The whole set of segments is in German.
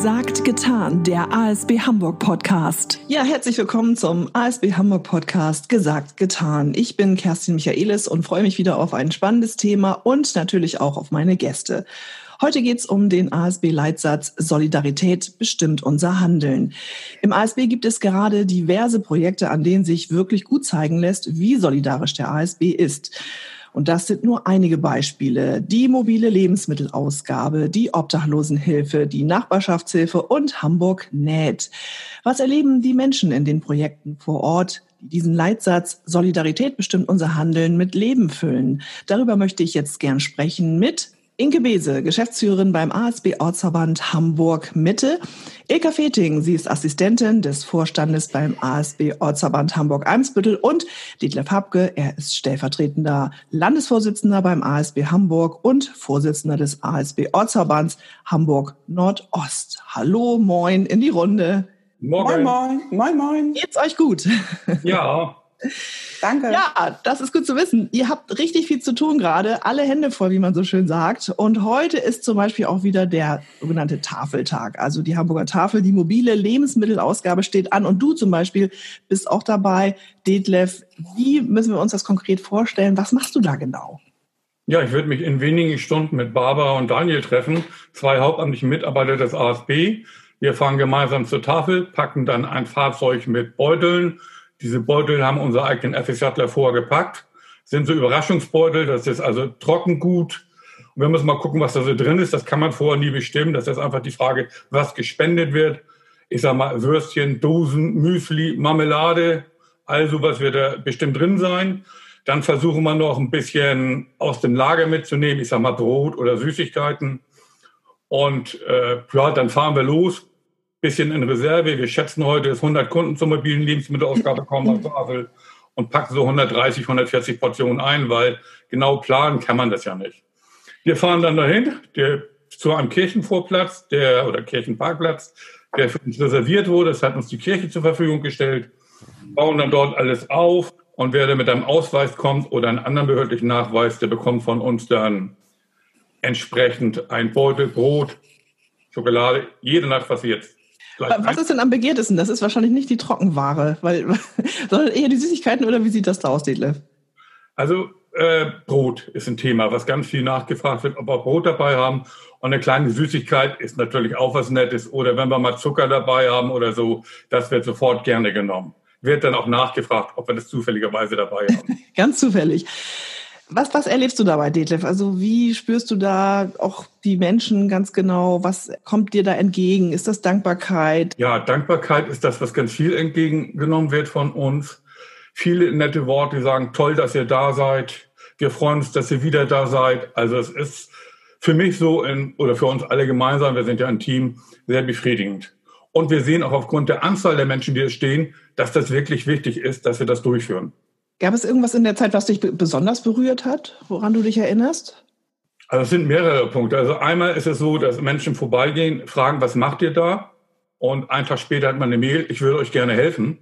Gesagt, getan, der ASB Hamburg Podcast. Ja, herzlich willkommen zum ASB Hamburg Podcast Gesagt, getan. Ich bin Kerstin Michaelis und freue mich wieder auf ein spannendes Thema und natürlich auch auf meine Gäste. Heute geht es um den ASB-Leitsatz Solidarität bestimmt unser Handeln. Im ASB gibt es gerade diverse Projekte, an denen sich wirklich gut zeigen lässt, wie solidarisch der ASB ist. Und das sind nur einige Beispiele. Die mobile Lebensmittelausgabe, die Obdachlosenhilfe, die Nachbarschaftshilfe und Hamburg näht. Was erleben die Menschen in den Projekten vor Ort? die diesen Leitsatz Solidarität bestimmt unser Handeln mit Leben füllen. Darüber möchte ich jetzt gern sprechen mit Inke Bese, Geschäftsführerin beim ASB Ortsverband Hamburg Mitte. Ilka Feting, sie ist Assistentin des Vorstandes beim ASB Ortsverband Hamburg Eimsbüttel und Dietlef Habke, er ist stellvertretender Landesvorsitzender beim ASB Hamburg und Vorsitzender des ASB Ortsverbands Hamburg Nordost. Hallo, moin in die Runde. Morgen. Moin, moin, moin, moin. Geht's euch gut? Ja, Danke. Ja, das ist gut zu wissen. Ihr habt richtig viel zu tun gerade, alle Hände voll, wie man so schön sagt. Und heute ist zum Beispiel auch wieder der sogenannte Tafeltag. Also die Hamburger Tafel, die mobile Lebensmittelausgabe steht an. Und du zum Beispiel bist auch dabei. Detlef, wie müssen wir uns das konkret vorstellen? Was machst du da genau? Ja, ich würde mich in wenigen Stunden mit Barbara und Daniel treffen, zwei hauptamtlichen Mitarbeiter des ASB. Wir fahren gemeinsam zur Tafel, packen dann ein Fahrzeug mit Beuteln, diese Beutel haben unsere eigenen FSJler vorher gepackt, sind so Überraschungsbeutel, das ist also Trockengut. Und wir müssen mal gucken, was da so drin ist. Das kann man vorher nie bestimmen. Das ist einfach die Frage, was gespendet wird. Ich sag mal, Würstchen, Dosen, Müsli, Marmelade, all sowas wird da bestimmt drin sein. Dann versuchen wir noch ein bisschen aus dem Lager mitzunehmen, ich sag mal Brot oder Süßigkeiten. Und äh, ja, dann fahren wir los, bisschen in Reserve. Wir schätzen heute, dass 100 Kunden zur mobilen Lebensmittelausgabe kommen auf Basel und packen so 130, 140 Portionen ein, weil genau planen kann man das ja nicht. Wir fahren dann dahin, der, zu einem Kirchenvorplatz, der, oder Kirchenparkplatz, der für uns reserviert wurde. Das hat uns die Kirche zur Verfügung gestellt, bauen dann dort alles auf und wer da mit einem Ausweis kommt oder einen anderen behördlichen Nachweis, der bekommt von uns dann entsprechend ein Beutel Brot, Schokolade, jede Nacht, was jetzt was ist denn am begehrtesten? Das ist wahrscheinlich nicht die Trockenware, weil, sondern eher die Süßigkeiten oder wie sieht das da aus, Detlef? Also äh, Brot ist ein Thema, was ganz viel nachgefragt wird, ob wir Brot dabei haben. Und eine kleine Süßigkeit ist natürlich auch was Nettes. Oder wenn wir mal Zucker dabei haben oder so, das wird sofort gerne genommen. Wird dann auch nachgefragt, ob wir das zufälligerweise dabei haben. ganz zufällig. Was, was erlebst du dabei, Detlef? Also wie spürst du da auch die Menschen ganz genau? Was kommt dir da entgegen? Ist das Dankbarkeit? Ja, Dankbarkeit ist das, was ganz viel entgegengenommen wird von uns. Viele nette Worte, sagen, toll, dass ihr da seid. Wir freuen uns, dass ihr wieder da seid. Also es ist für mich so, in, oder für uns alle gemeinsam, wir sind ja ein Team, sehr befriedigend. Und wir sehen auch aufgrund der Anzahl der Menschen, die hier stehen, dass das wirklich wichtig ist, dass wir das durchführen. Gab es irgendwas in der Zeit, was dich besonders berührt hat, woran du dich erinnerst? Also es sind mehrere Punkte. Also einmal ist es so, dass Menschen vorbeigehen, fragen, was macht ihr da? Und einen Tag später hat man eine Mail, ich würde euch gerne helfen.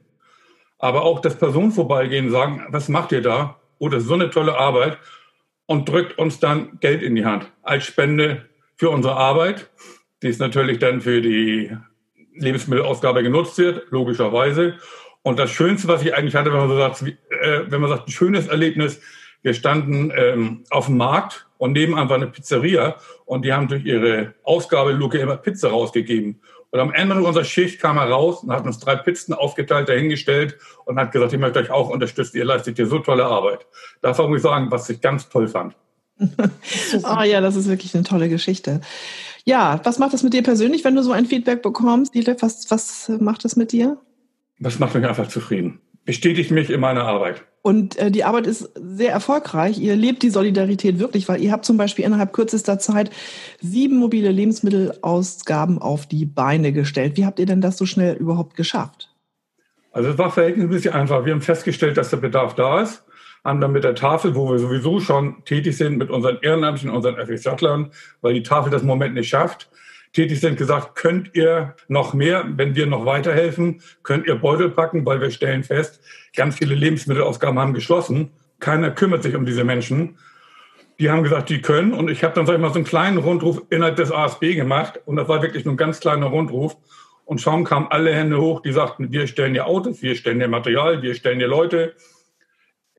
Aber auch, dass Personen vorbeigehen, sagen, was macht ihr da? Oh, das ist so eine tolle Arbeit. Und drückt uns dann Geld in die Hand als Spende für unsere Arbeit, die es natürlich dann für die Lebensmittelausgabe genutzt wird, logischerweise. Und das Schönste, was ich eigentlich hatte, wenn man so sagt, äh, wenn man sagt, ein schönes Erlebnis, wir standen ähm, auf dem Markt und nebenan war eine Pizzeria und die haben durch ihre Ausgabeluke immer Pizza rausgegeben. Und am Ende unserer Schicht kam er raus und hat uns drei Pizzen aufgeteilt, dahingestellt und hat gesagt, ich möchte euch auch unterstützen, ihr leistet hier so tolle Arbeit. Das muss ich sagen, was ich ganz toll fand. oh ja, das ist wirklich eine tolle Geschichte. Ja, was macht das mit dir persönlich, wenn du so ein Feedback bekommst? Was, was macht das mit dir? Das macht mich einfach zufrieden. Bestätigt mich in meiner Arbeit. Und äh, die Arbeit ist sehr erfolgreich. Ihr lebt die Solidarität wirklich, weil ihr habt zum Beispiel innerhalb kürzester Zeit sieben mobile Lebensmittelausgaben auf die Beine gestellt. Wie habt ihr denn das so schnell überhaupt geschafft? Also es war verhältnismäßig einfach. Wir haben festgestellt, dass der Bedarf da ist, haben dann mit der Tafel, wo wir sowieso schon tätig sind, mit unseren Ehrenamtlichen, unseren FSJlern, weil die Tafel das Moment nicht schafft, tätig sind, gesagt, könnt ihr noch mehr, wenn wir noch weiterhelfen, könnt ihr Beutel packen, weil wir stellen fest, ganz viele Lebensmittelausgaben haben geschlossen. Keiner kümmert sich um diese Menschen. die haben gesagt, die können. Und ich habe dann, sag ich mal, so einen kleinen Rundruf innerhalb des ASB gemacht. Und das war wirklich nur ein ganz kleiner Rundruf. Und schon kamen alle Hände hoch, die sagten, wir stellen dir Autos, wir stellen dir Material, wir stellen dir Leute.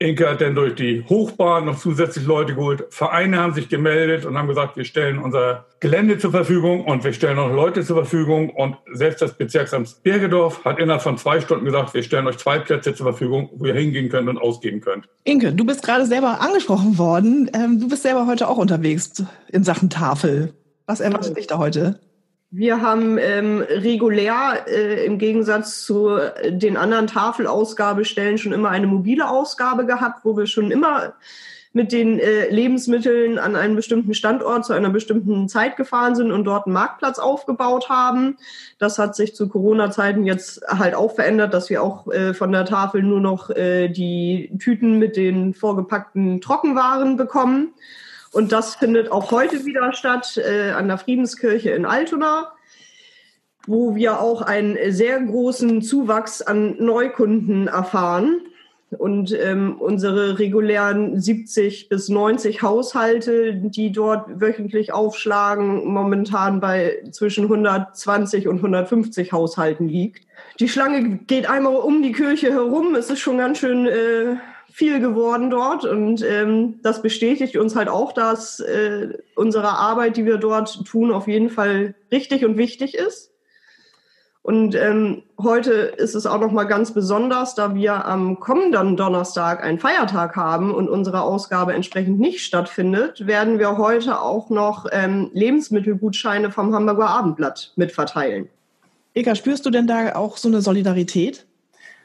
Inke hat dann durch die Hochbahn noch zusätzlich Leute geholt. Vereine haben sich gemeldet und haben gesagt, wir stellen unser Gelände zur Verfügung und wir stellen noch Leute zur Verfügung. Und selbst das Bezirksamt Bergedorf hat innerhalb von zwei Stunden gesagt, wir stellen euch zwei Plätze zur Verfügung, wo ihr hingehen könnt und ausgeben könnt. Inke, du bist gerade selber angesprochen worden. Ähm, du bist selber heute auch unterwegs in Sachen Tafel. Was erwartet dich da heute? Wir haben ähm, regulär äh, im Gegensatz zu den anderen Tafelausgabestellen schon immer eine mobile Ausgabe gehabt, wo wir schon immer mit den äh, Lebensmitteln an einen bestimmten Standort zu einer bestimmten Zeit gefahren sind und dort einen Marktplatz aufgebaut haben. Das hat sich zu Corona-Zeiten jetzt halt auch verändert, dass wir auch äh, von der Tafel nur noch äh, die Tüten mit den vorgepackten Trockenwaren bekommen. Und das findet auch heute wieder statt äh, an der Friedenskirche in Altona, wo wir auch einen sehr großen Zuwachs an Neukunden erfahren. Und ähm, unsere regulären 70 bis 90 Haushalte, die dort wöchentlich aufschlagen, momentan bei zwischen 120 und 150 Haushalten liegt. Die Schlange geht einmal um die Kirche herum. Es ist schon ganz schön äh, viel geworden dort und ähm, das bestätigt uns halt auch, dass äh, unsere Arbeit, die wir dort tun, auf jeden Fall richtig und wichtig ist. Und ähm, heute ist es auch noch mal ganz besonders, da wir am kommenden Donnerstag einen Feiertag haben und unsere Ausgabe entsprechend nicht stattfindet, werden wir heute auch noch ähm, Lebensmittelgutscheine vom Hamburger Abendblatt mitverteilen. Eka, spürst du denn da auch so eine Solidarität?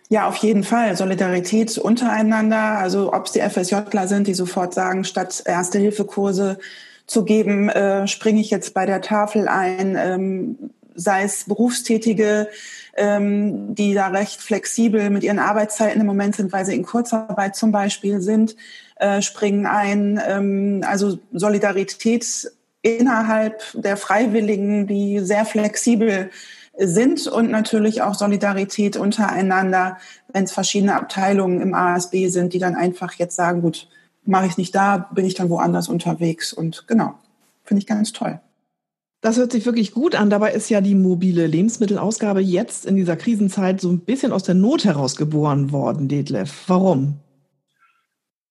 Ja, auf jeden Fall. Solidarität untereinander. Also ob es die FSJler sind, die sofort sagen, statt Erste-Hilfe-Kurse zu geben, äh, springe ich jetzt bei der Tafel ein. Ähm, sei es Berufstätige, ähm, die da recht flexibel mit ihren Arbeitszeiten im Moment sind, weil sie in Kurzarbeit zum Beispiel sind, äh, springen ein. Ähm, also Solidarität innerhalb der Freiwilligen, die sehr flexibel sind und natürlich auch Solidarität untereinander, wenn es verschiedene Abteilungen im ASB sind, die dann einfach jetzt sagen, gut, mache ich nicht da, bin ich dann woanders unterwegs und genau, finde ich ganz toll. Das hört sich wirklich gut an. Dabei ist ja die mobile Lebensmittelausgabe jetzt in dieser Krisenzeit so ein bisschen aus der Not heraus geboren worden, Detlef. Warum?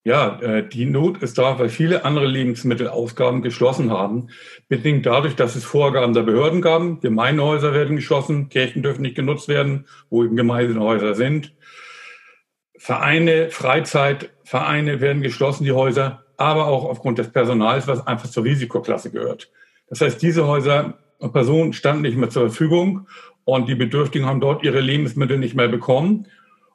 Ja, äh, die Not ist da, weil viele andere Lebensmittelausgaben geschlossen haben, bedingt dadurch, dass es Vorgaben der Behörden gab. Gemeinhäuser werden geschlossen, Kirchen dürfen nicht genutzt werden, wo eben Gemeinhäuser sind. Vereine, Freizeitvereine werden geschlossen, die Häuser, aber auch aufgrund des Personals, was einfach zur Risikoklasse gehört. Das heißt, diese Häuser und Personen standen nicht mehr zur Verfügung und die Bedürftigen haben dort ihre Lebensmittel nicht mehr bekommen.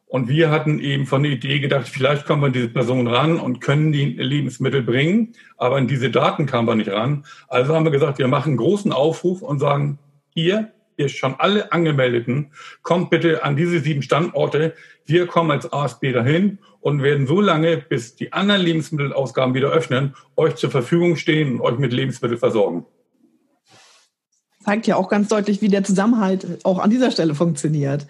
Und wir hatten eben von der Idee gedacht, vielleicht kommen wir an diese Person ran und können die Lebensmittel bringen, aber an diese Daten kamen wir nicht ran. Also haben wir gesagt, wir machen einen großen Aufruf und sagen, ihr, ihr schon alle Angemeldeten, kommt bitte an diese sieben Standorte. Wir kommen als ASB dahin und werden so lange, bis die anderen Lebensmittelausgaben wieder öffnen, euch zur Verfügung stehen und euch mit Lebensmitteln versorgen. Zeigt ja auch ganz deutlich, wie der Zusammenhalt auch an dieser Stelle funktioniert.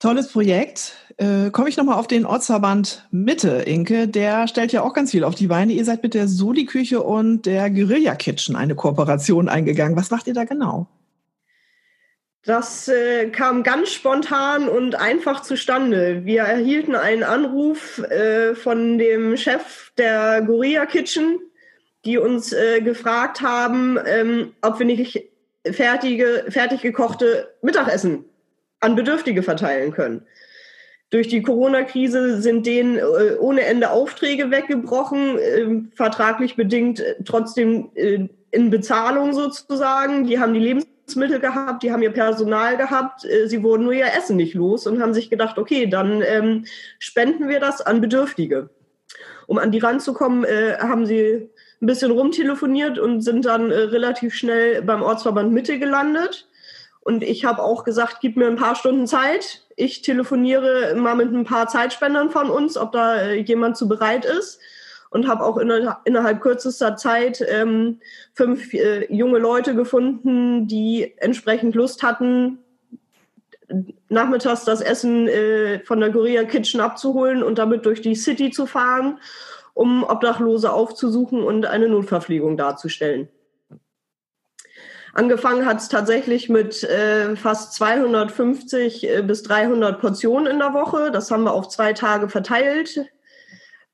Tolles Projekt. Äh, Komme ich nochmal auf den Ortsverband Mitte, Inke. Der stellt ja auch ganz viel auf die Beine. Ihr seid mit der Soli-Küche und der Guerilla Kitchen eine Kooperation eingegangen. Was macht ihr da genau? Das äh, kam ganz spontan und einfach zustande. Wir erhielten einen Anruf äh, von dem Chef der Guerilla Kitchen, die uns äh, gefragt haben, ähm, ob wir nicht fertige, fertig gekochte Mittagessen an Bedürftige verteilen können. Durch die Corona-Krise sind denen äh, ohne Ende Aufträge weggebrochen, äh, vertraglich bedingt äh, trotzdem äh, in Bezahlung sozusagen. Die haben die Lebensmittel gehabt, die haben ihr Personal gehabt, äh, sie wurden nur ihr Essen nicht los und haben sich gedacht, okay, dann ähm, spenden wir das an Bedürftige. Um an die ranzukommen, äh, haben sie ein bisschen rumtelefoniert und sind dann relativ schnell beim Ortsverband Mitte gelandet und ich habe auch gesagt, gib mir ein paar Stunden Zeit. Ich telefoniere mal mit ein paar Zeitspendern von uns, ob da äh, jemand zu bereit ist. Und habe auch inner, innerhalb kürzester Zeit ähm, fünf äh, junge Leute gefunden, die entsprechend Lust hatten, nachmittags das Essen äh, von der Korea Kitchen abzuholen und damit durch die City zu fahren um Obdachlose aufzusuchen und eine Notverpflegung darzustellen. Angefangen hat es tatsächlich mit äh, fast 250 äh, bis 300 Portionen in der Woche. Das haben wir auf zwei Tage verteilt,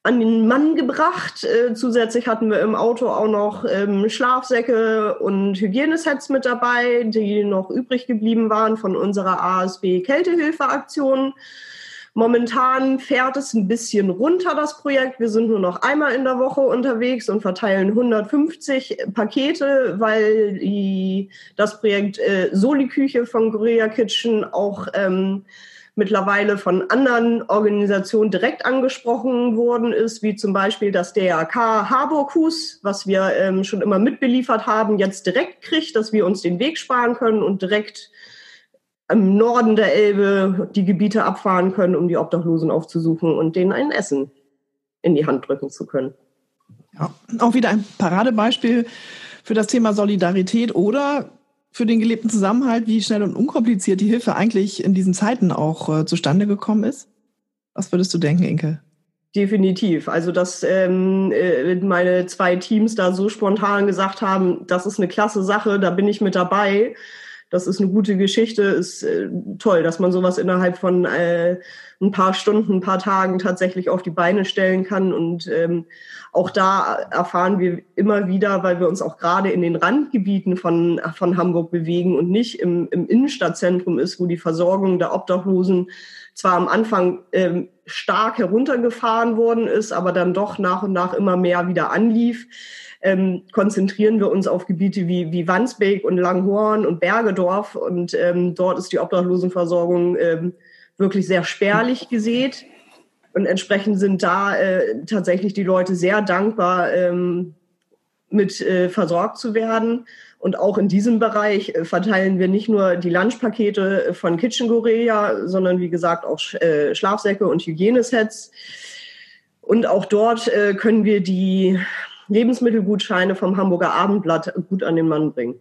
an den Mann gebracht. Äh, zusätzlich hatten wir im Auto auch noch ähm, Schlafsäcke und Hygienesets mit dabei, die noch übrig geblieben waren von unserer ASB Kältehilfeaktion. Momentan fährt es ein bisschen runter, das Projekt. Wir sind nur noch einmal in der Woche unterwegs und verteilen 150 Pakete, weil die, das Projekt äh, Soli-Küche von Korea Kitchen auch ähm, mittlerweile von anderen Organisationen direkt angesprochen worden ist, wie zum Beispiel das DRK Harburghus, was wir ähm, schon immer mitbeliefert haben, jetzt direkt kriegt, dass wir uns den Weg sparen können und direkt im Norden der Elbe die Gebiete abfahren können, um die Obdachlosen aufzusuchen und denen ein Essen in die Hand drücken zu können. Ja, auch wieder ein Paradebeispiel für das Thema Solidarität oder für den gelebten Zusammenhalt, wie schnell und unkompliziert die Hilfe eigentlich in diesen Zeiten auch äh, zustande gekommen ist. Was würdest du denken, Inke? Definitiv. Also, dass ähm, äh, meine zwei Teams da so spontan gesagt haben, das ist eine klasse Sache, da bin ich mit dabei das ist eine gute Geschichte, ist äh, toll, dass man sowas innerhalb von äh, ein paar Stunden, ein paar Tagen tatsächlich auf die Beine stellen kann. Und ähm, auch da erfahren wir immer wieder, weil wir uns auch gerade in den Randgebieten von, von Hamburg bewegen und nicht im, im Innenstadtzentrum ist, wo die Versorgung der Obdachlosen zwar am Anfang ähm, stark heruntergefahren worden ist, aber dann doch nach und nach immer mehr wieder anlief ähm, konzentrieren wir uns auf Gebiete wie, wie Wandsbek und Langhorn und Bergedorf. Und ähm, dort ist die Obdachlosenversorgung ähm, wirklich sehr spärlich gesät. Und entsprechend sind da äh, tatsächlich die Leute sehr dankbar, ähm, mit äh, versorgt zu werden. Und auch in diesem Bereich äh, verteilen wir nicht nur die Lunchpakete von Kitchen Gorea, sondern wie gesagt auch äh, Schlafsäcke und Hygienesets. Und auch dort äh, können wir die Lebensmittelgutscheine vom Hamburger Abendblatt gut an den Mann bringen.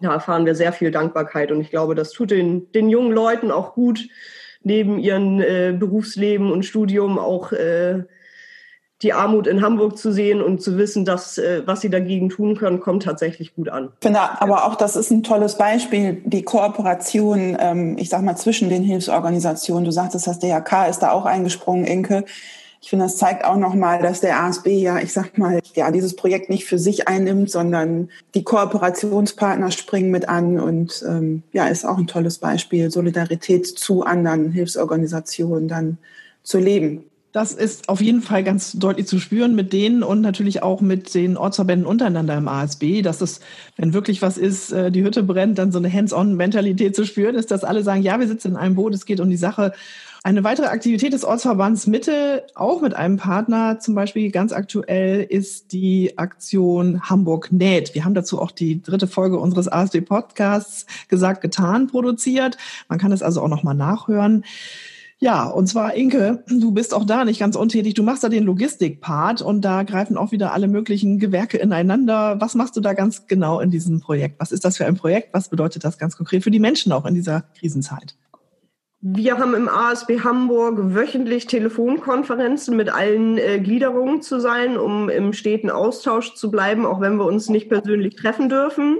Da erfahren wir sehr viel Dankbarkeit und ich glaube, das tut den, den jungen Leuten auch gut, neben ihrem äh, Berufsleben und Studium auch äh, die Armut in Hamburg zu sehen und zu wissen, dass äh, was sie dagegen tun können, kommt tatsächlich gut an. Ich finde aber auch, das ist ein tolles Beispiel, die Kooperation, ähm, ich sag mal, zwischen den Hilfsorganisationen. Du sagtest, das DRK ist da auch eingesprungen, Inke. Ich finde, das zeigt auch nochmal, dass der ASB ja, ich sag mal, ja, dieses Projekt nicht für sich einnimmt, sondern die Kooperationspartner springen mit an und ähm, ja, ist auch ein tolles Beispiel, Solidarität zu anderen Hilfsorganisationen dann zu leben. Das ist auf jeden Fall ganz deutlich zu spüren mit denen und natürlich auch mit den Ortsverbänden untereinander im ASB, dass es, wenn wirklich was ist, äh, die Hütte brennt, dann so eine Hands-on-Mentalität zu spüren ist, dass alle sagen, ja, wir sitzen in einem Boot, es geht um die Sache eine weitere Aktivität des Ortsverbands Mitte, auch mit einem Partner, zum Beispiel ganz aktuell, ist die Aktion Hamburg näht. Wir haben dazu auch die dritte Folge unseres ASD Podcasts gesagt, getan, produziert. Man kann es also auch nochmal nachhören. Ja, und zwar Inke, du bist auch da nicht ganz untätig. Du machst da den Logistikpart und da greifen auch wieder alle möglichen Gewerke ineinander. Was machst du da ganz genau in diesem Projekt? Was ist das für ein Projekt? Was bedeutet das ganz konkret für die Menschen auch in dieser Krisenzeit? Wir haben im ASB Hamburg wöchentlich Telefonkonferenzen mit allen äh, Gliederungen zu sein, um im steten Austausch zu bleiben, auch wenn wir uns nicht persönlich treffen dürfen.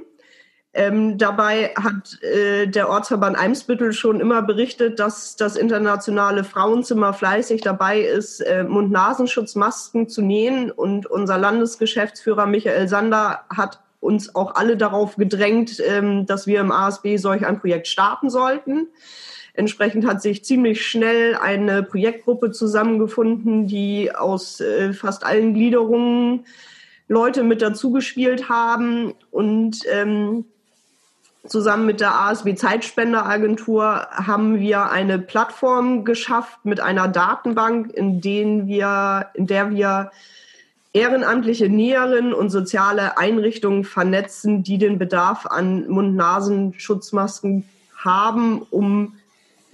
Ähm, dabei hat äh, der Ortsverband Eimsbüttel schon immer berichtet, dass das internationale Frauenzimmer fleißig dabei ist, äh, Mund-Nasenschutzmasken zu nähen. Und unser Landesgeschäftsführer Michael Sander hat uns auch alle darauf gedrängt, ähm, dass wir im ASB solch ein Projekt starten sollten. Entsprechend hat sich ziemlich schnell eine Projektgruppe zusammengefunden, die aus äh, fast allen Gliederungen Leute mit dazugespielt haben und ähm, zusammen mit der ASB Zeitspenderagentur haben wir eine Plattform geschafft mit einer Datenbank, in, denen wir, in der wir ehrenamtliche Näherinnen und soziale Einrichtungen vernetzen, die den Bedarf an Mund-Nasen-Schutzmasken haben, um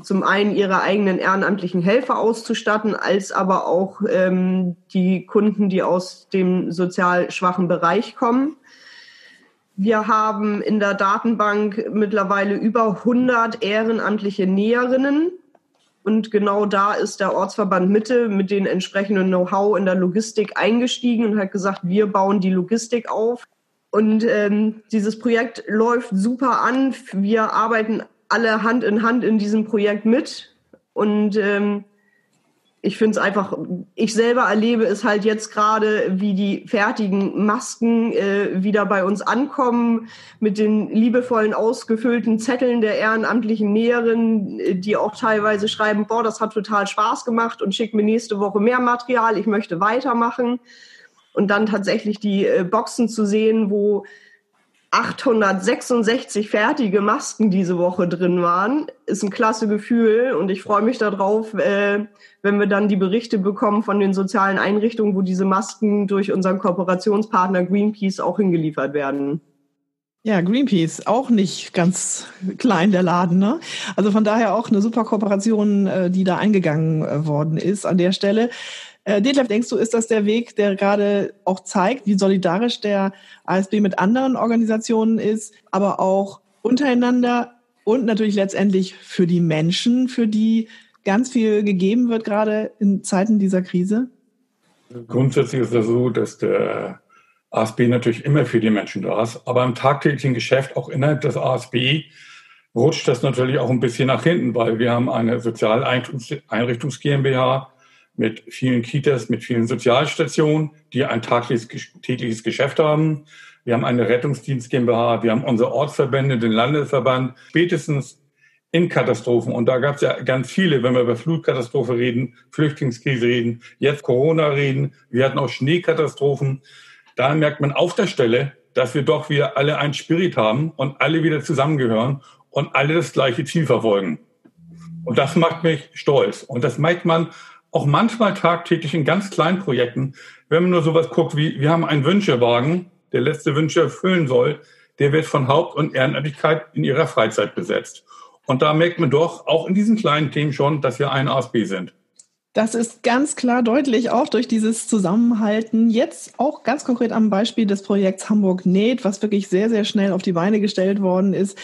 zum einen ihre eigenen ehrenamtlichen Helfer auszustatten, als aber auch ähm, die Kunden, die aus dem sozial schwachen Bereich kommen. Wir haben in der Datenbank mittlerweile über 100 ehrenamtliche Näherinnen Und genau da ist der Ortsverband Mitte mit den entsprechenden Know-how in der Logistik eingestiegen und hat gesagt, wir bauen die Logistik auf. Und ähm, dieses Projekt läuft super an. Wir arbeiten alle Hand in Hand in diesem Projekt mit. Und ähm, ich finde es einfach, ich selber erlebe es halt jetzt gerade, wie die fertigen Masken äh, wieder bei uns ankommen, mit den liebevollen ausgefüllten Zetteln der ehrenamtlichen Näherinnen, äh, die auch teilweise schreiben, boah, das hat total Spaß gemacht und schickt mir nächste Woche mehr Material, ich möchte weitermachen. Und dann tatsächlich die äh, Boxen zu sehen, wo 866 fertige Masken diese Woche drin waren, ist ein klasse Gefühl und ich freue mich darauf, äh, wenn wir dann die Berichte bekommen von den sozialen Einrichtungen, wo diese Masken durch unseren Kooperationspartner Greenpeace auch hingeliefert werden. Ja, Greenpeace, auch nicht ganz klein der Laden. Ne? Also von daher auch eine super Kooperation, äh, die da eingegangen äh, worden ist an der Stelle. Äh, Detlef, denkst du, ist das der Weg, der gerade auch zeigt, wie solidarisch der ASB mit anderen Organisationen ist, aber auch untereinander und natürlich letztendlich für die Menschen, für die ganz viel gegeben wird, gerade in Zeiten dieser Krise? Grundsätzlich ist es so, dass der ASB natürlich immer für die Menschen da ist, aber im tagtäglichen Geschäft, auch innerhalb des ASB, rutscht das natürlich auch ein bisschen nach hinten, weil wir haben eine Sozialeinrichtungs GmbH, mit vielen Kitas, mit vielen Sozialstationen, die ein tägliches Geschäft haben. Wir haben eine Rettungsdienst GmbH, wir haben unsere Ortsverbände, den Landesverband, spätestens in Katastrophen. Und da gab es ja ganz viele, wenn wir über Flutkatastrophe reden, Flüchtlingskrise reden, jetzt Corona reden. Wir hatten auch Schneekatastrophen. Da merkt man auf der Stelle, dass wir doch wieder alle einen Spirit haben und alle wieder zusammengehören und alle das gleiche Ziel verfolgen. Und das macht mich stolz. Und das merkt man auch manchmal tagtäglich in ganz kleinen Projekten, wenn man nur sowas guckt wie, wir haben einen Wünschewagen, der letzte Wünsche erfüllen soll, der wird von Haupt- und Ehrenamtlichkeit in ihrer Freizeit besetzt. Und da merkt man doch auch in diesen kleinen Themen schon, dass wir ein ASB sind. Das ist ganz klar deutlich, auch durch dieses Zusammenhalten. Jetzt auch ganz konkret am Beispiel des Projekts Hamburg Näht, was wirklich sehr, sehr schnell auf die Beine gestellt worden ist.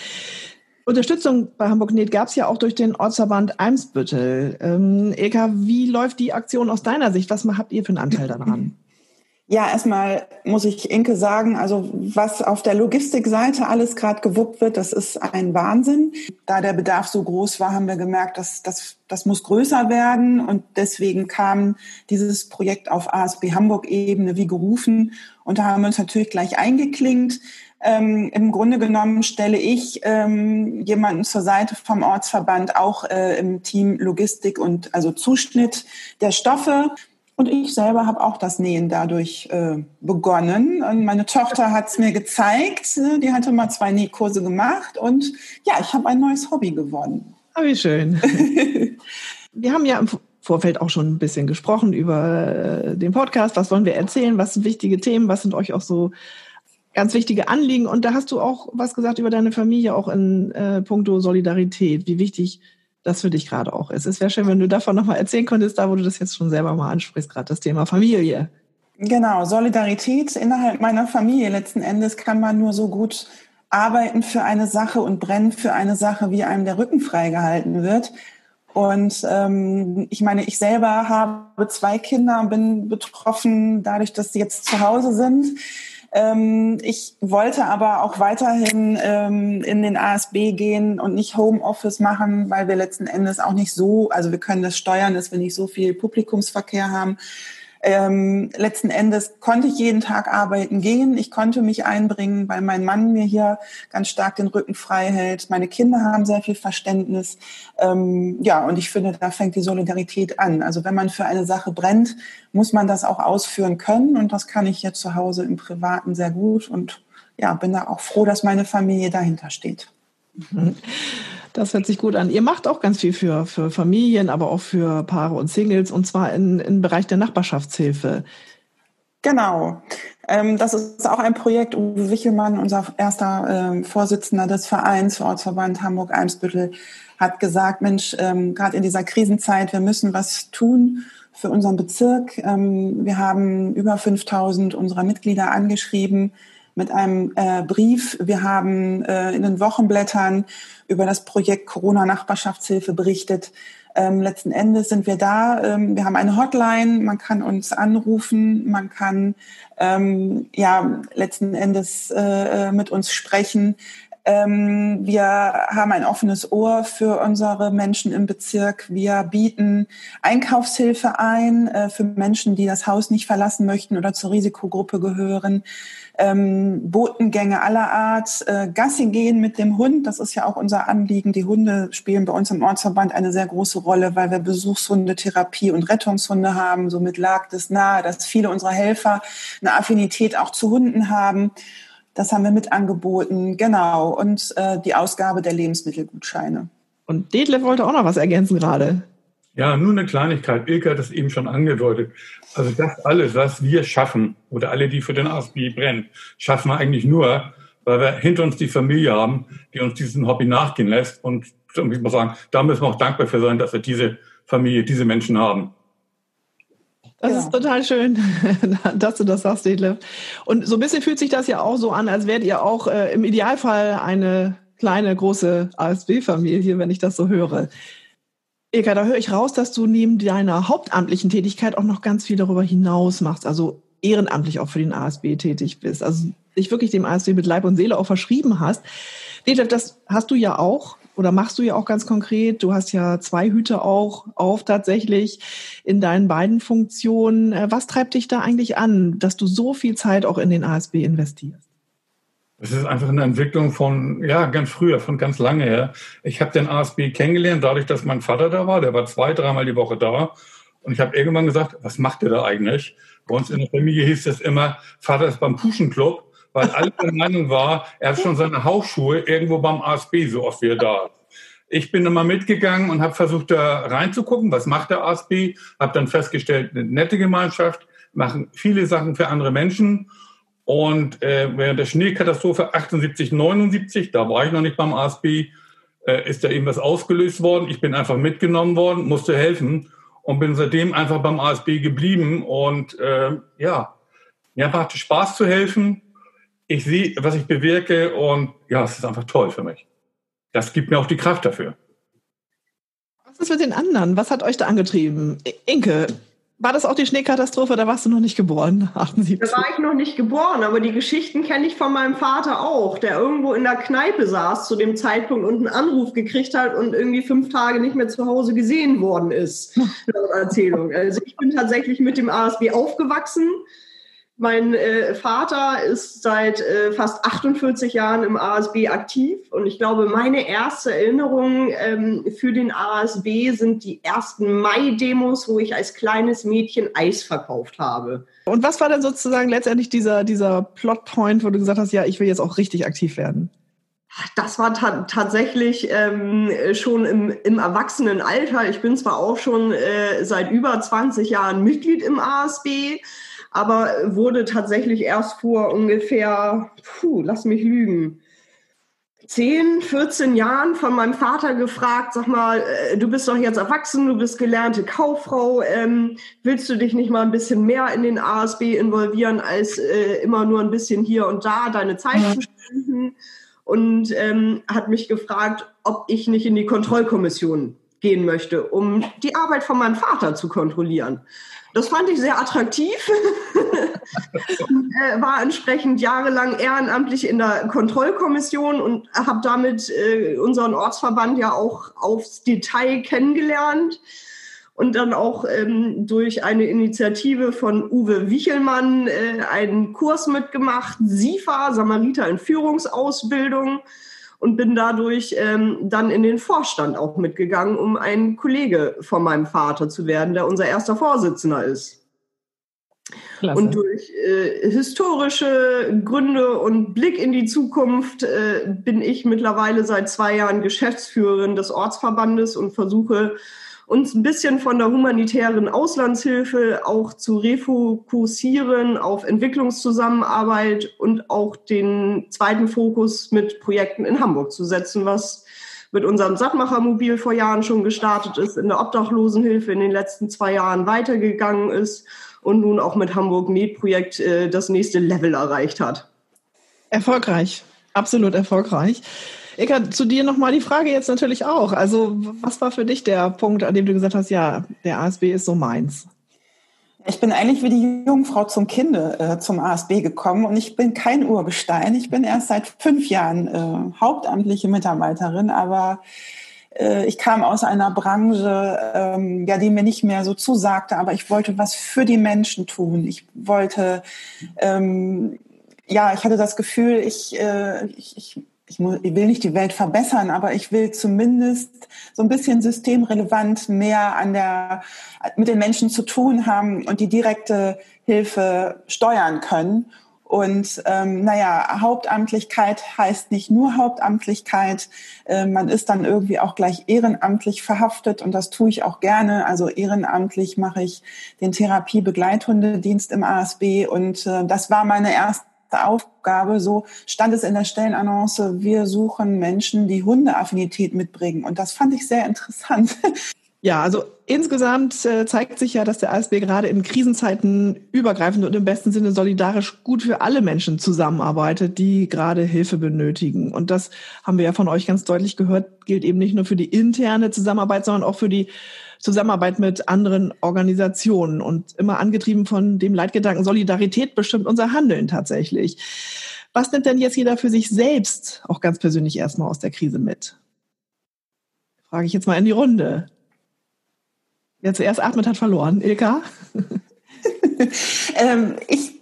Unterstützung bei Hamburg Net gab es ja auch durch den Ortsverband Eimsbüttel. Ähm, Ilka, wie läuft die Aktion aus deiner Sicht? Was habt ihr für einen Anteil daran? Ja, erstmal muss ich Inke sagen, also was auf der Logistikseite alles gerade gewuppt wird, das ist ein Wahnsinn. Da der Bedarf so groß war, haben wir gemerkt, dass das, das muss größer werden und deswegen kam dieses Projekt auf ASB Hamburg-Ebene wie gerufen und da haben wir uns natürlich gleich eingeklinkt. Ähm, Im Grunde genommen stelle ich ähm, jemanden zur Seite vom Ortsverband auch äh, im Team Logistik und also Zuschnitt der Stoffe. Und ich selber habe auch das Nähen dadurch äh, begonnen. Und meine Tochter hat es mir gezeigt. Die hatte mal zwei Nähkurse gemacht. Und ja, ich habe ein neues Hobby gewonnen. Ah, wie schön. wir haben ja im Vorfeld auch schon ein bisschen gesprochen über äh, den Podcast. Was wollen wir erzählen? Was sind wichtige Themen? Was sind euch auch so ganz wichtige Anliegen. Und da hast du auch was gesagt über deine Familie, auch in äh, puncto Solidarität, wie wichtig das für dich gerade auch ist. Es wäre schön, wenn du davon nochmal erzählen könntest, da wo du das jetzt schon selber mal ansprichst, gerade das Thema Familie. Genau, Solidarität innerhalb meiner Familie. Letzten Endes kann man nur so gut arbeiten für eine Sache und brennen für eine Sache, wie einem der Rücken freigehalten wird. Und ähm, ich meine, ich selber habe zwei Kinder und bin betroffen dadurch, dass sie jetzt zu Hause sind. Ähm, ich wollte aber auch weiterhin ähm, in den ASB gehen und nicht Homeoffice machen, weil wir letzten Endes auch nicht so, also wir können das steuern, dass wir nicht so viel Publikumsverkehr haben. Ähm, letzten Endes konnte ich jeden Tag arbeiten gehen. Ich konnte mich einbringen, weil mein Mann mir hier ganz stark den Rücken frei hält. Meine Kinder haben sehr viel Verständnis. Ähm, ja, und ich finde, da fängt die Solidarität an. Also wenn man für eine Sache brennt, muss man das auch ausführen können. Und das kann ich jetzt zu Hause im Privaten sehr gut. Und ja, bin da auch froh, dass meine Familie dahinter steht. Das hört sich gut an. Ihr macht auch ganz viel für, für Familien, aber auch für Paare und Singles und zwar in, im Bereich der Nachbarschaftshilfe. Genau. Ähm, das ist auch ein Projekt. Uwe Wichelmann, unser erster ähm, Vorsitzender des Vereins Ortsverband Hamburg-Eimsbüttel, hat gesagt, Mensch, ähm, gerade in dieser Krisenzeit, wir müssen was tun für unseren Bezirk. Wir haben über 5000 unserer Mitglieder angeschrieben, mit einem äh, Brief. Wir haben äh, in den Wochenblättern über das Projekt Corona-Nachbarschaftshilfe berichtet. Ähm, letzten Endes sind wir da. Ähm, wir haben eine Hotline, man kann uns anrufen, man kann ähm, ja letzten Endes äh, äh mit uns sprechen. Ähm, wir haben ein offenes Ohr für unsere Menschen im Bezirk. Wir bieten Einkaufshilfe ein äh, für Menschen, die das Haus nicht verlassen möchten oder zur Risikogruppe gehören. Ähm, Botengänge aller Art, äh, Gassi gehen mit dem Hund, das ist ja auch unser Anliegen. Die Hunde spielen bei uns im Ortsverband eine sehr große Rolle, weil wir Besuchshunde, Therapie und Rettungshunde haben. Somit lag es nahe, dass viele unserer Helfer eine Affinität auch zu Hunden haben. Das haben wir mit angeboten, genau. Und äh, die Ausgabe der Lebensmittelgutscheine. Und Detlef wollte auch noch was ergänzen gerade. Ja, nur eine Kleinigkeit. Ilka hat es eben schon angedeutet. Also das alles, was wir schaffen, oder alle, die für den ASB brennen, schaffen wir eigentlich nur, weil wir hinter uns die Familie haben, die uns diesen Hobby nachgehen lässt. Und ich muss sagen, da müssen wir auch dankbar für sein, dass wir diese Familie, diese Menschen haben. Das ja. ist total schön, dass du das sagst, Detlef. Und so ein bisschen fühlt sich das ja auch so an, als wärt ihr auch äh, im Idealfall eine kleine, große ASB-Familie, wenn ich das so höre. Eka, da höre ich raus, dass du neben deiner hauptamtlichen Tätigkeit auch noch ganz viel darüber hinaus machst, also ehrenamtlich auch für den ASB tätig bist, also dich wirklich dem ASB mit Leib und Seele auch verschrieben hast. Detlef, das hast du ja auch oder machst du ja auch ganz konkret. Du hast ja zwei Hüte auch auf tatsächlich in deinen beiden Funktionen. Äh, was treibt dich da eigentlich an, dass du so viel Zeit auch in den ASB investierst? Das ist einfach eine Entwicklung von, ja, ganz früher, von ganz lange her. Ich habe den ASB kennengelernt, dadurch, dass mein Vater da war. Der war zwei, dreimal die Woche da. Und ich habe irgendwann gesagt, was macht der da eigentlich? Bei uns in der Familie hieß es immer, Vater ist beim Puschenclub weil alle der Meinung war, er hat schon seine Hausschuhe irgendwo beim ASB, so oft wie er da ist. Ich bin immer mitgegangen und habe versucht, da reinzugucken, was macht der ASB, habe dann festgestellt, eine nette Gemeinschaft, machen viele Sachen für andere Menschen. Und äh, während der Schneekatastrophe 78, 79, da war ich noch nicht beim ASB, äh, ist da eben was ausgelöst worden. Ich bin einfach mitgenommen worden, musste helfen und bin seitdem einfach beim ASB geblieben. Und äh, ja, mir macht Spaß zu helfen ich sehe, was ich bewirke und ja, es ist einfach toll für mich. Das gibt mir auch die Kraft dafür. Was ist mit den anderen? Was hat euch da angetrieben? Inke, war das auch die Schneekatastrophe? Da warst du noch nicht geboren, 78. Da war ich noch nicht geboren, aber die Geschichten kenne ich von meinem Vater auch, der irgendwo in der Kneipe saß zu dem Zeitpunkt und einen Anruf gekriegt hat und irgendwie fünf Tage nicht mehr zu Hause gesehen worden ist, laut Erzählung. Also ich bin tatsächlich mit dem ASB aufgewachsen mein äh, Vater ist seit äh, fast 48 Jahren im ASB aktiv und ich glaube, meine erste Erinnerung ähm, für den ASB sind die ersten Mai-Demos, wo ich als kleines Mädchen Eis verkauft habe. Und was war denn sozusagen letztendlich dieser, dieser Plotpoint, wo du gesagt hast, ja, ich will jetzt auch richtig aktiv werden? Das war ta tatsächlich ähm, schon im, im Erwachsenenalter. Ich bin zwar auch schon äh, seit über 20 Jahren Mitglied im ASB, aber wurde tatsächlich erst vor ungefähr, puh, lass mich lügen, 10, 14 Jahren von meinem Vater gefragt, sag mal, äh, du bist doch jetzt erwachsen, du bist gelernte Kauffrau, ähm, willst du dich nicht mal ein bisschen mehr in den ASB involvieren, als äh, immer nur ein bisschen hier und da deine Zeit zu spenden? Und ähm, hat mich gefragt, ob ich nicht in die Kontrollkommission gehen möchte, um die Arbeit von meinem Vater zu kontrollieren. Das fand ich sehr attraktiv. Äh, war entsprechend jahrelang ehrenamtlich in der Kontrollkommission und habe damit äh, unseren Ortsverband ja auch aufs Detail kennengelernt und dann auch ähm, durch eine Initiative von Uwe Wichelmann äh, einen Kurs mitgemacht, SIFA, Samariter in Führungsausbildung und bin dadurch ähm, dann in den Vorstand auch mitgegangen, um ein Kollege von meinem Vater zu werden, der unser erster Vorsitzender ist. Klasse. Und durch äh, historische Gründe und Blick in die Zukunft äh, bin ich mittlerweile seit zwei Jahren Geschäftsführerin des Ortsverbandes und versuche uns ein bisschen von der humanitären Auslandshilfe auch zu refokussieren auf Entwicklungszusammenarbeit und auch den zweiten Fokus mit Projekten in Hamburg zu setzen, was mit unserem Sattmachermobil vor Jahren schon gestartet ist, in der Obdachlosenhilfe in den letzten zwei Jahren weitergegangen ist und nun auch mit Hamburg Med Projekt äh, das nächste Level erreicht hat. Erfolgreich, absolut erfolgreich. Eka, zu dir nochmal die Frage jetzt natürlich auch. Also, was war für dich der Punkt, an dem du gesagt hast, ja, der ASB ist so meins? Ich bin eigentlich wie die Jungfrau zum Kinde äh, zum ASB gekommen und ich bin kein Urgestein. Ich bin erst seit fünf Jahren äh, hauptamtliche Mitarbeiterin, aber äh, ich kam aus einer Branche, ähm, ja, die mir nicht mehr so zusagte, aber ich wollte was für die Menschen tun. Ich wollte, ähm, ja, ich hatte das Gefühl, ich, äh, ich, ich ich, muss, ich will nicht die Welt verbessern, aber ich will zumindest so ein bisschen systemrelevant mehr an der, mit den Menschen zu tun haben und die direkte Hilfe steuern können. Und ähm, naja, Hauptamtlichkeit heißt nicht nur Hauptamtlichkeit. Äh, man ist dann irgendwie auch gleich ehrenamtlich verhaftet und das tue ich auch gerne. Also ehrenamtlich mache ich den Therapiebegleithundedienst im ASB und äh, das war meine erste Aufgabe. So stand es in der Stellenannonce, wir suchen Menschen, die Hundeaffinität mitbringen. Und das fand ich sehr interessant. Ja, also insgesamt äh, zeigt sich ja, dass der ASB gerade in Krisenzeiten übergreifend und im besten Sinne solidarisch gut für alle Menschen zusammenarbeitet, die gerade Hilfe benötigen. Und das haben wir ja von euch ganz deutlich gehört, gilt eben nicht nur für die interne Zusammenarbeit, sondern auch für die Zusammenarbeit mit anderen Organisationen und immer angetrieben von dem Leitgedanken Solidarität bestimmt unser Handeln tatsächlich. Was nimmt denn jetzt jeder für sich selbst auch ganz persönlich erstmal aus der Krise mit? Frage ich jetzt mal in die Runde. Wer zuerst atmet, hat verloren. Ilka? ähm, ich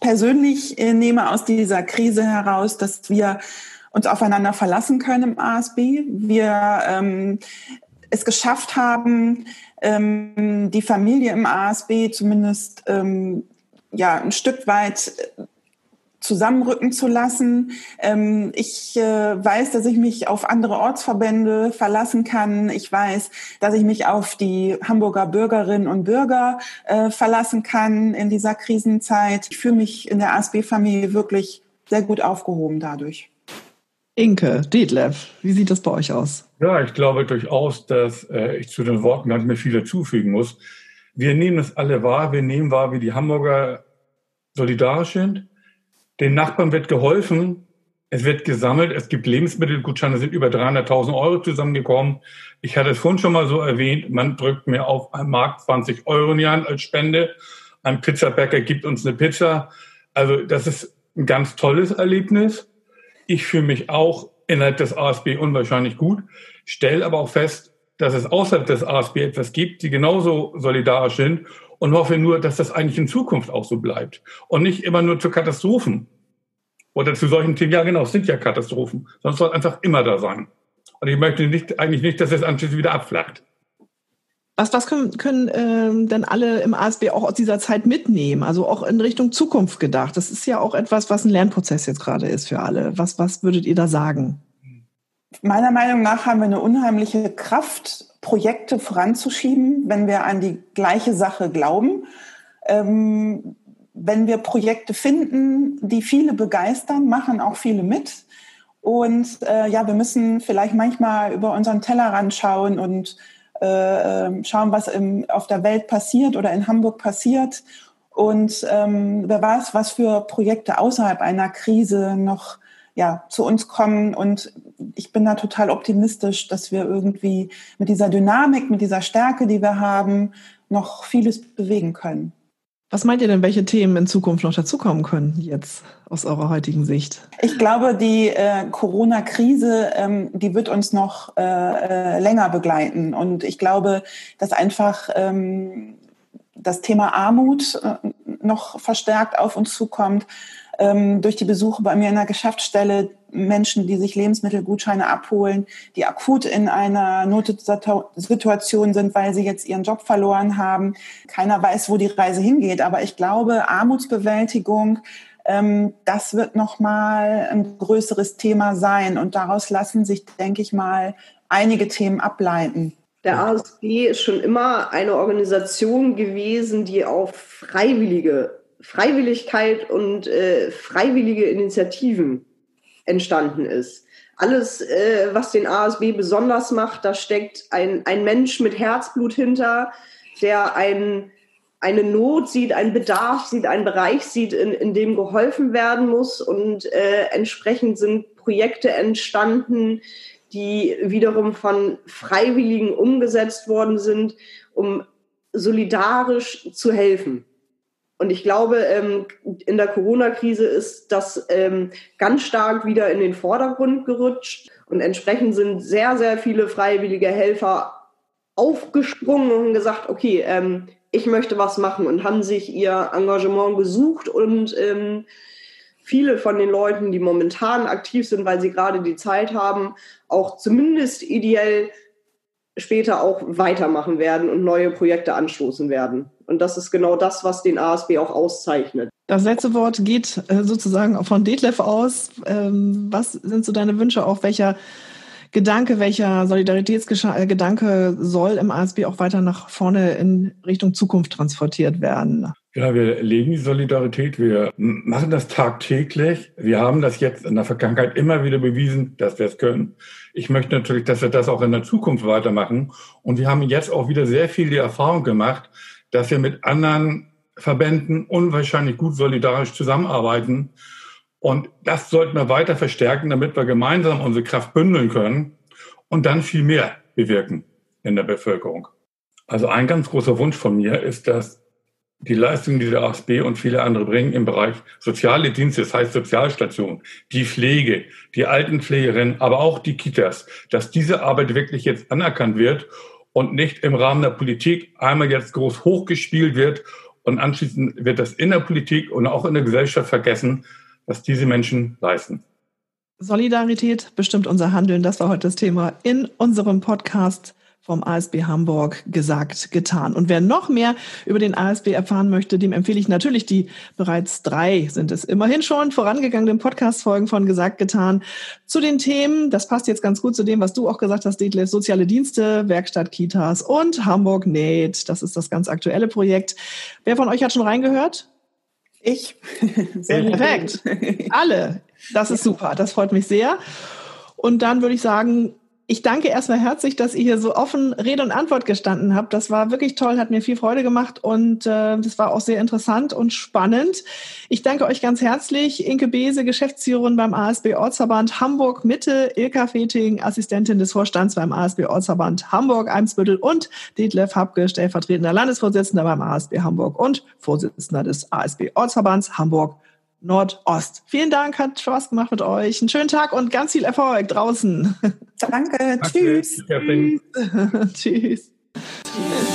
persönlich äh, nehme aus dieser Krise heraus, dass wir uns aufeinander verlassen können im ASB. Wir ähm, es geschafft haben, ähm, die Familie im ASB zumindest ähm, ja ein Stück weit zusammenrücken zu lassen. Ähm, ich äh, weiß, dass ich mich auf andere Ortsverbände verlassen kann. Ich weiß, dass ich mich auf die Hamburger Bürgerinnen und Bürger äh, verlassen kann in dieser Krisenzeit. Ich fühle mich in der ASB-Familie wirklich sehr gut aufgehoben dadurch. Inke, Detlef, wie sieht das bei euch aus? Ja, ich glaube durchaus, dass äh, ich zu den Worten gar nicht mehr viel dazufügen muss. Wir nehmen es alle wahr. Wir nehmen wahr, wie die Hamburger solidarisch sind. Den Nachbarn wird geholfen. Es wird gesammelt. Es gibt Lebensmittelgutscheine, sind über 300.000 Euro zusammengekommen. Ich hatte es vorhin schon mal so erwähnt. Man drückt mir auf einem Markt 20 Euro in die Hand als Spende. Ein Pizzabäcker gibt uns eine Pizza. Also das ist ein ganz tolles Erlebnis. Ich fühle mich auch innerhalb des ASB unwahrscheinlich gut, stelle aber auch fest, dass es außerhalb des ASB etwas gibt, die genauso solidarisch sind und hoffe nur, dass das eigentlich in Zukunft auch so bleibt und nicht immer nur zu Katastrophen oder zu solchen Themen. Ja, genau, es sind ja Katastrophen, sondern es soll einfach immer da sein. Und ich möchte nicht, eigentlich nicht, dass es anschließend wieder abflacht. Was, was können, können ähm, denn alle im ASB auch aus dieser Zeit mitnehmen? Also auch in Richtung Zukunft gedacht. Das ist ja auch etwas, was ein Lernprozess jetzt gerade ist für alle. Was, was würdet ihr da sagen? Meiner Meinung nach haben wir eine unheimliche Kraft, Projekte voranzuschieben, wenn wir an die gleiche Sache glauben. Ähm, wenn wir Projekte finden, die viele begeistern, machen auch viele mit. Und äh, ja, wir müssen vielleicht manchmal über unseren Tellerrand schauen und äh, ähm, schauen, was im, auf der Welt passiert oder in Hamburg passiert. Und ähm, wer weiß, was für Projekte außerhalb einer Krise noch ja, zu uns kommen. Und ich bin da total optimistisch, dass wir irgendwie mit dieser Dynamik, mit dieser Stärke, die wir haben, noch vieles bewegen können. Was meint ihr denn, welche Themen in Zukunft noch dazukommen können, jetzt aus eurer heutigen Sicht? Ich glaube, die äh, Corona-Krise, ähm, die wird uns noch äh, äh, länger begleiten. Und ich glaube, dass einfach ähm, das Thema Armut äh, noch verstärkt auf uns zukommt. Ähm, durch die Besuche bei mir in der Geschäftsstelle Menschen, die sich Lebensmittelgutscheine abholen, die akut in einer Notsituation sind, weil sie jetzt ihren Job verloren haben. Keiner weiß, wo die Reise hingeht. Aber ich glaube, Armutsbewältigung, ähm, das wird nochmal ein größeres Thema sein. Und daraus lassen sich, denke ich mal, einige Themen ableiten. Der ASB ist schon immer eine Organisation gewesen, die auf Freiwillige, Freiwilligkeit und äh, freiwillige Initiativen entstanden ist. Alles, äh, was den ASB besonders macht, da steckt ein, ein Mensch mit Herzblut hinter, der ein, eine Not sieht, einen Bedarf sieht, einen Bereich sieht, in, in dem geholfen werden muss. Und äh, entsprechend sind Projekte entstanden, die wiederum von Freiwilligen umgesetzt worden sind, um solidarisch zu helfen. Und ich glaube, ähm, in der Corona-Krise ist das ähm, ganz stark wieder in den Vordergrund gerutscht. Und entsprechend sind sehr, sehr viele freiwillige Helfer aufgesprungen und gesagt, okay, ähm, ich möchte was machen und haben sich ihr Engagement gesucht und viele von den Leuten, die momentan aktiv sind, weil sie gerade die Zeit haben, auch zumindest ideell später auch weitermachen werden und neue Projekte anstoßen werden. Und das ist genau das, was den ASB auch auszeichnet. Das letzte Wort geht äh, sozusagen von Detlef aus. Ähm, was sind so deine Wünsche, auch welcher Gedanke, welcher Solidaritätsgedanke soll im ASB auch weiter nach vorne in Richtung Zukunft transportiert werden? Ja, wir leben die Solidarität, wir machen das tagtäglich. Wir haben das jetzt in der Vergangenheit immer wieder bewiesen, dass wir es können. Ich möchte natürlich, dass wir das auch in der Zukunft weitermachen. Und wir haben jetzt auch wieder sehr viel die Erfahrung gemacht, dass wir mit anderen Verbänden unwahrscheinlich gut solidarisch zusammenarbeiten. Und das sollten wir weiter verstärken, damit wir gemeinsam unsere Kraft bündeln können und dann viel mehr bewirken in der Bevölkerung. Also ein ganz großer Wunsch von mir ist, dass die Leistungen, die der ASB und viele andere bringen im Bereich soziale Dienste, das heißt Sozialstation, die Pflege, die Altenpflegerinnen, aber auch die Kitas, dass diese Arbeit wirklich jetzt anerkannt wird und nicht im Rahmen der Politik einmal jetzt groß hochgespielt wird und anschließend wird das in der Politik und auch in der Gesellschaft vergessen, was diese Menschen leisten. Solidarität bestimmt unser Handeln. Das war heute das Thema in unserem Podcast vom ASB Hamburg gesagt, getan. Und wer noch mehr über den ASB erfahren möchte, dem empfehle ich natürlich die bereits drei, sind es immerhin schon, vorangegangenen Podcast-Folgen von gesagt, getan zu den Themen. Das passt jetzt ganz gut zu dem, was du auch gesagt hast, Detlef, soziale Dienste, Werkstatt Kitas und Hamburg Näht. Das ist das ganz aktuelle Projekt. Wer von euch hat schon reingehört? Ich. Sehr Perfekt. Alle. Das ist super. Das freut mich sehr. Und dann würde ich sagen, ich danke erstmal herzlich, dass ihr hier so offen Rede und Antwort gestanden habt. Das war wirklich toll, hat mir viel Freude gemacht und äh, das war auch sehr interessant und spannend. Ich danke euch ganz herzlich. Inke Bese, Geschäftsführerin beim ASB Ortsverband Hamburg Mitte, Ilka Feting, Assistentin des Vorstands beim ASB Ortsverband Hamburg Eimsbüttel und Detlef Habke, stellvertretender Landesvorsitzender beim ASB Hamburg und Vorsitzender des ASB Ortsverbands Hamburg Nordost. Vielen Dank, hat Spaß gemacht mit euch. Einen schönen Tag und ganz viel Erfolg draußen. Danke, Danke. tschüss. Tschüss. tschüss.